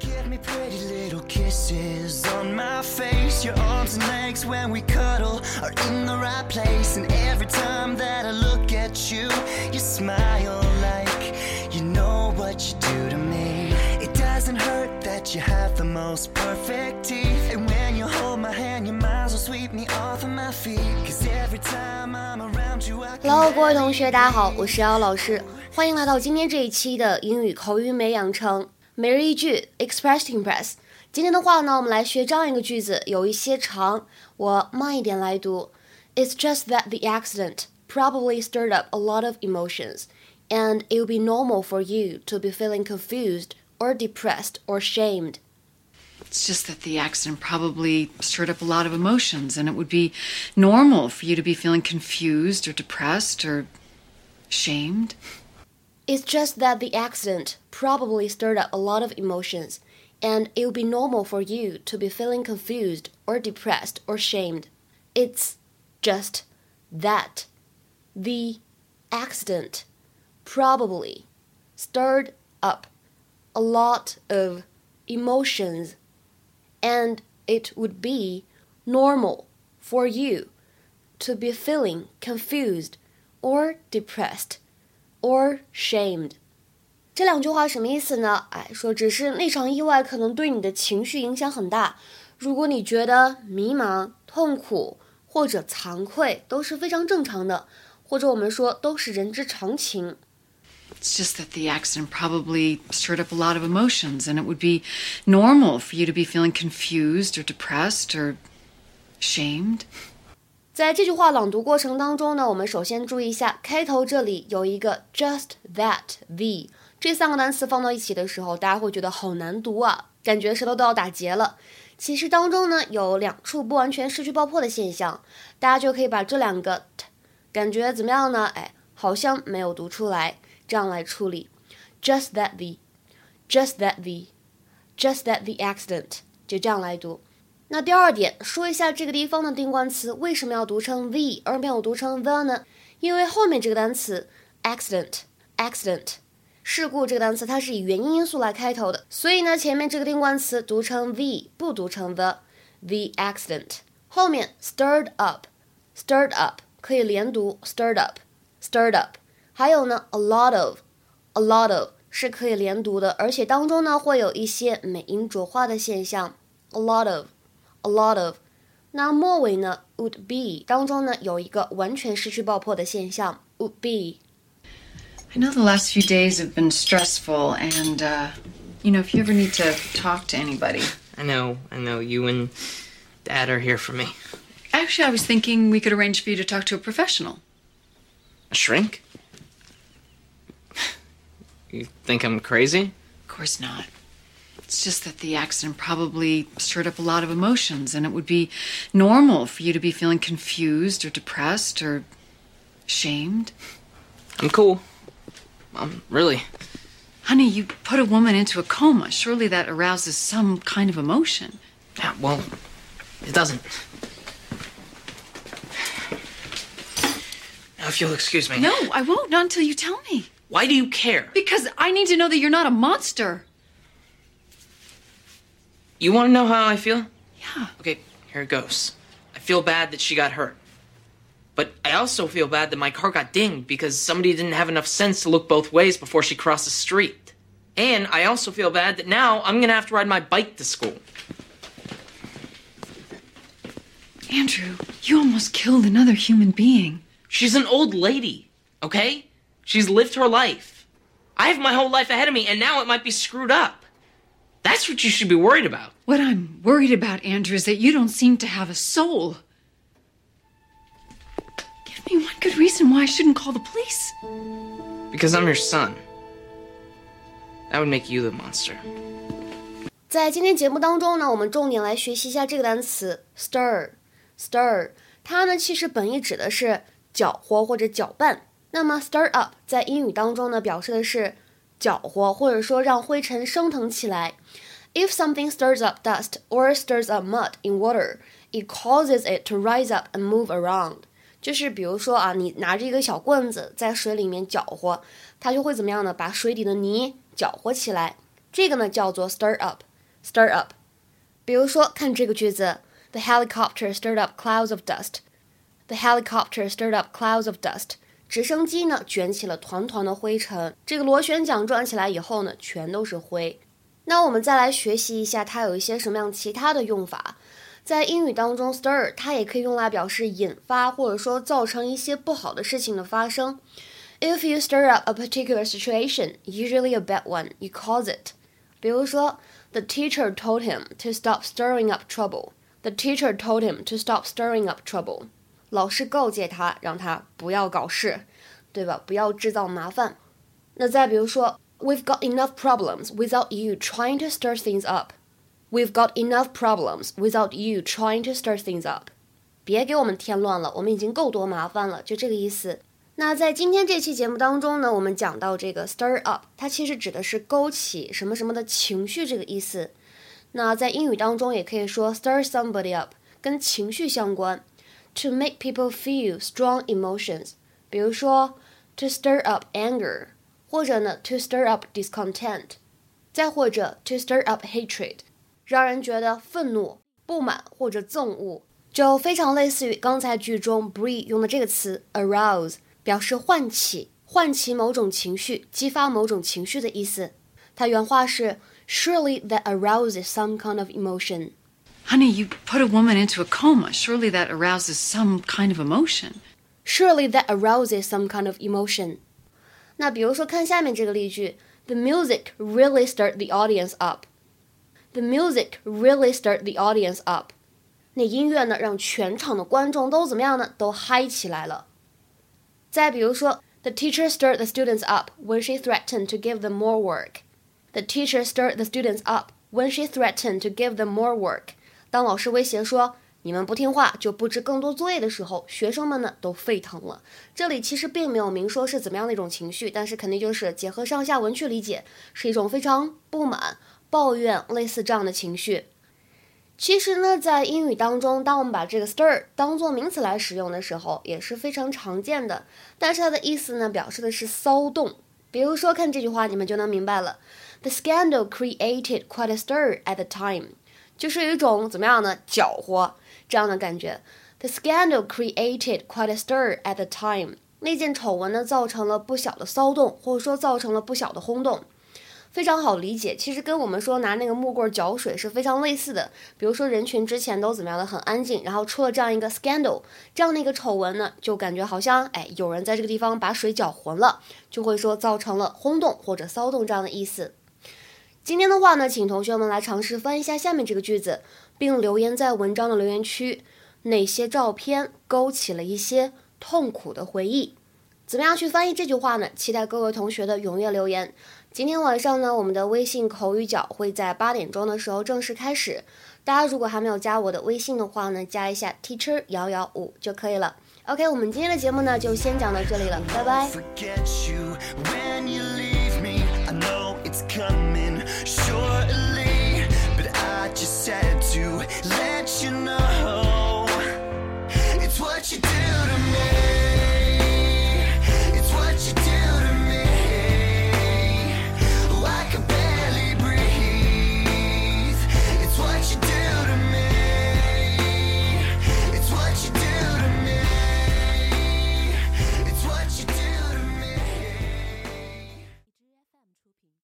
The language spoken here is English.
Give me pretty little kisses on my face. Your arms and legs when we cuddle are in the right place. And every time that I look at you, you smile like you know what you do to me. It doesn't hurt that you have the most perfect teeth. And when you hold my hand, you might as well sweep me off of my feet. Cause every time I'm around you, I can Hello，各位同学，大家好，我是姚老师，欢迎来到今天这一期的英语口语美养成 每日一句 Express to Impress。今天的话呢，我们来学这样一个句子，有一些长，我慢一点来读。It's just that the accident probably stirred up a lot of emotions, and it would be normal for you to be feeling confused or depressed or shamed. It's just that the accident probably stirred up a lot of emotions, and it would be normal for you to be feeling confused or depressed or shamed. It's just that the accident probably stirred up a lot of emotions, and it would be normal for you to be feeling confused or depressed or shamed. It's just that the accident probably stirred up a lot of emotions, and it would be normal for you to be feeling confused or depressed or shamed。这两句话什么意思呢？哎，说只是那场意外可能对你的情绪影响很大。如果你觉得迷茫、痛苦或者惭愧，都是非常正常的，或者我们说都是人之常情。 It's just that the accident probably stirred up a lot of emotions, and it would be normal for you to be feeling confused or depressed or shamed. 在这句话朗读过程当中呢，我们首先注意一下开头这里有一个 just that the 这三个单词放到一起的时候，大家会觉得好难读啊，感觉舌头都要打结了。其实当中呢有两处不完全失去爆破的现象，大家就可以把这两个 t 感觉怎么样呢？哎，好像没有读出来，这样来处理。just that the，just that the，just that the accident，就这样来读。那第二点，说一下这个地方的定冠词为什么要读成 the 而没有读成 the 呢？因为后面这个单词 accident，accident，事故这个单词它是以元音因素来开头的，所以呢前面这个定冠词读成 the 不读成 the，the accident。后面 stirred up，stirred up 可以连读 stirred up，stirred up。还有呢 a lot of，a lot of 是可以连读的，而且当中呢会有一些美音浊化的现象，a lot of。a lot of。那末尾呢，would be 当中呢有一个完全失去爆破的现象，would be。 I know the last few days have been stressful, and, uh, you know, if you ever need to talk to anybody. I know, I know. You and Dad are here for me. Actually, I was thinking we could arrange for you to talk to a professional. A shrink? You think I'm crazy? Of course not. It's just that the accident probably stirred up a lot of emotions, and it would be normal for you to be feeling confused or depressed or shamed. I'm cool. I'm really. Honey, you put a woman into a coma. Surely that arouses some kind of emotion. Yeah, well, it doesn't. Now, if you'll excuse me. No, I won't, not until you tell me. Why do you care? Because I need to know that you're not a monster. You want to know how I feel? Yeah. Okay, here it goes. I feel bad that she got hurt. But I also feel bad that my car got dinged because somebody didn't have enough sense to look both ways before she crossed the street. And I also feel bad that now I'm gonna have to ride my bike to school. Andrew, you almost killed another human being. She's an old lady, okay? She's lived her life. I have my whole life ahead of me, and now it might be screwed up. That's what you should be worried about. What I'm worried about, Andrew, is that you don't seem to have a soul. Give me one good reason why I shouldn't call the police. Because I'm your son. That would make you the monster. 在今天节目当中呢，我们重点来学习一下这个单词 stir。stir 它呢其实本意指的是搅和或者搅拌。那么 stir up 在英语当中呢表示的是 搅和或者说让灰尘升腾起来。If something stirs up dust or stirs up mud in water, it causes it to rise up and move around. 就是比如说啊，你拿着一个小棍子在水里面搅和，它就会怎么样呢？把水底的泥搅和起来。这个呢叫做 stir up。 stir up。比如说，看这个句子：The helicopter stirred up clouds of dust。The helicopter stirred up clouds of dust。 直升机呢卷起了团团的灰尘。这个螺旋桨转起来以后呢，全都是灰。那我们再来学习一下，它有一些什么样其他的用法。在英语当中，stir 它也可以用来表示引发或者说造成一些不好的事情的发生。If you stir up a particular situation, usually a bad one, you cause it. 比如说，The teacher told him to stop stirring up trouble. The teacher told him to stop stirring up trouble. 老师告诫他，让他不要搞事，对吧？不要制造麻烦。那再比如说，We've got enough problems without you trying to stir things up. We've got enough problems without you trying to stir things up. 别给我们添乱了，我们已经够多麻烦了，就这个意思。那在今天这期节目当中呢，我们讲到这个 stir up，它其实指的是勾起什么什么的情绪这个意思。那在英语当中也可以说 stir somebody up，跟情绪相关。To make people feel strong emotions，比如说 to stir up anger，或者呢 to stir up discontent，再或者 to stir up hatred。让人觉得愤怒、不满或者憎恶，就非常类似于刚才句中 Bree 用的这个词 arouse，表示唤起、唤起某种情绪、激发某种情绪的意思。它原话是 Surely that arouses some kind of emotion. Honey, you put a woman into a coma. Surely that arouses some kind of emotion. Surely that arouses some kind of emotion. 那比如说看下面这个例句，The music really stirred the audience up. The music really stirred the audience up。那音乐呢，让全场的观众都怎么样呢？都嗨起来了。再比如说，The teacher stirred the students up when she threatened to give them more work. The teacher stirred the students up when she threatened to give them more work. 当老师威胁说你们不听话就布置更多作业的时候，学生们呢都沸腾了。这里其实并没有明说是怎么样的一种情绪，但是肯定就是结合上下文去理解，是一种非常不满。抱怨类似这样的情绪，其实呢，在英语当中，当我们把这个 stir 当做名词来使用的时候，也是非常常见的。但是它的意思呢，表示的是骚动。比如说，看这句话，你们就能明白了。The scandal created quite a stir at the time，就是有一种怎么样呢，搅和这样的感觉。The scandal created quite a stir at the time，那件丑闻呢，造成了不小的骚动，或者说造成了不小的轰动。非常好理解，其实跟我们说拿那个木棍搅水是非常类似的。比如说人群之前都怎么样的很安静，然后出了这样一个 scandal，这样的一个丑闻呢，就感觉好像哎有人在这个地方把水搅浑了，就会说造成了轰动或者骚动这样的意思。今天的话呢，请同学们来尝试翻译一下下面这个句子，并留言在文章的留言区，哪些照片勾起了一些痛苦的回忆？怎么样去翻译这句话呢？期待各位同学的踊跃留言。今天晚上呢，我们的微信口语角会在八点钟的时候正式开始。大家如果还没有加我的微信的话呢，加一下 teacher 幺幺五就可以了。OK，我们今天的节目呢就先讲到这里了，拜拜。it's coming shortly. But I just had to let you know it's what you do.